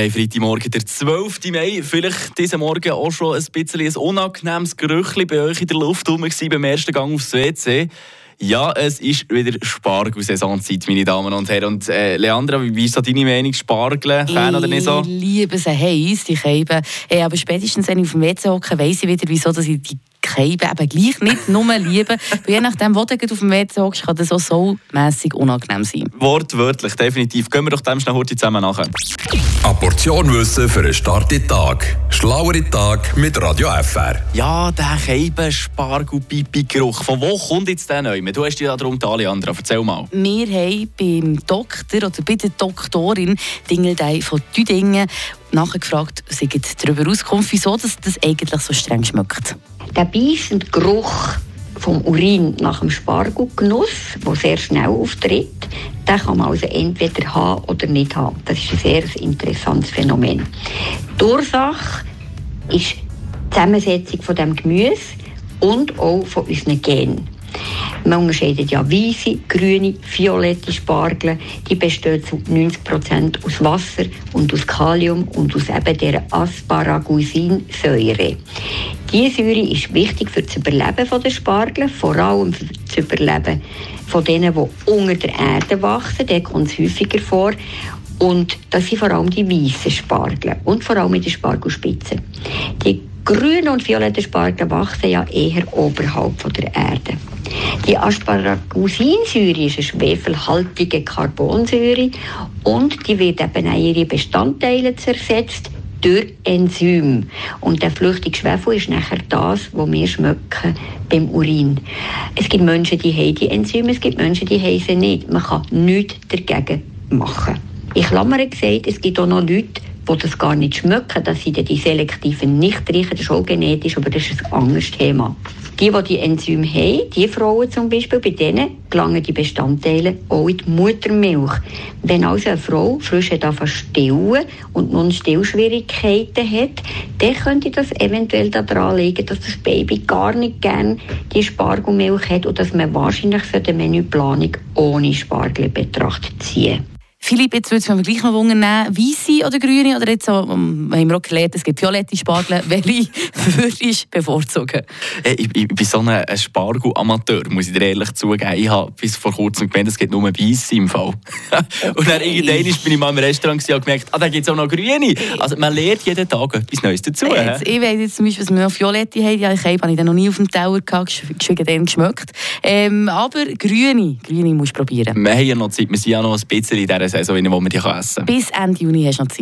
Haben Freitagmorgen, der 12. Mai. Vielleicht diesen Morgen auch schon ein bisschen ein unangenehmes Gerüchli bei euch in der Luft rum beim ersten Gang aufs WC. Ja, es ist wieder Spargelsaisonzeit, meine Damen und Herren. Und äh, Leandra, wie ist so deine Meinung? Spargel, Fan oder nicht so? Ich liebe sie heiß, die Scheiben. Hey, aber spätestens, wenn ich auf dem WC hocke, weiss ich wieder, wieso dass ich die Scheiben eben gleich nicht nur liebe. Weil je nachdem, wo du auf dem WC hockst, kann das auch so mässig unangenehm sein. Wortwörtlich, definitiv. Gehen wir doch dem schnell heute zusammen nachher. Eine Portion Wissen für einen starken Tag. Schlauere Tag mit Radio FR. Ja, der Scheiben, Spargel, Pipi-Geruch. Von wo kommt jetzt der neu? Du hast dich darum, Leandra. Erzähl mal. Wir haben beim Doktor oder bei der Doktorin Dingeldei von Düdingen nachgefragt, sie gibt darüber Auskunft, wieso das, das eigentlich so streng schmeckt. Der beißende Geruch vom Urin nach dem Spargelgenuss, der sehr schnell auftritt, den kann man also entweder haben oder nicht haben. Das ist ein sehr interessantes Phänomen. Die Ursache ist die Zusammensetzung von dem Gemüse und auch von unseren Genen. Man unterscheidet ja weiße, grüne, violette Spargel. Die bestehen zu 90% aus Wasser und aus Kalium und aus eben der Asparagusinsäure. Diese Säure ist wichtig für das Überleben der Spargel, vor allem für das Überleben von denen, die unter der Erde wachsen. Da kommt es häufiger vor. Und das sind vor allem die weißen Spargel und vor allem in den Spargelspitzen. Die grünen und violetten Spargel wachsen ja eher oberhalb von der Erde. Die Asparagusinsäure ist eine schwefelhaltige Carbonsäure und die wird eben an ihre Bestandteile zersetzt durch Enzyme. Und der flüchtige Schwefel ist nachher das, was wir schmecken beim Urin. Es gibt Menschen, die haben die Enzyme, es gibt Menschen, die haben sie nicht. Man kann nichts dagegen machen. Ich Klammer gesagt, es gibt auch noch Leute, die das gar nicht schmecken, dass sie die selektiven nicht riechen. Das ist auch genetisch, aber das ist ein anderes Thema. Die, die die Enzyme haben, die Frauen zum Beispiel, bei denen gelangen die Bestandteile auch in die Muttermilch. Wenn also eine Frau frisch stillen und nun Stillschwierigkeiten hat, dann könnte das eventuell daran liegen, dass das Baby gar nicht gerne die Spargelmilch hat und dass man wahrscheinlich für die Menüplanung ohne Spargel Betracht ziehen Philipp, jetzt würde es mich gleich noch wundern, weiße oder grüne oder jetzt so, um, haben wir auch gelernt, es gibt violette Spargel. Welche würde ich bevorzugen? Äh, ich, ich, bin so ein, Spargel-Amateur, muss ich dir ehrlich zugeben. Ich habe bis vor kurzem gemeint, es gibt nur weiße im Fall. und dann irgendwann bin ich mal im Restaurant und gemerkt, ah, da gibt es auch noch grüne. Also man lernt jeden Tag etwas Neues dazu. Jetzt, ich weiß jetzt zum Beispiel, was wir noch violette haben. Ja, ich habe ich noch nie auf dem Teller gehabt, geschwiegen den geschmeckt. Ähm, aber grüne, grüne musst du probieren. Wir haben ja noch Zeit, wir sind ja noch ein bisschen in dieser Saison, wo man die essen kann. Bis Ende Juni hast du noch Zeit.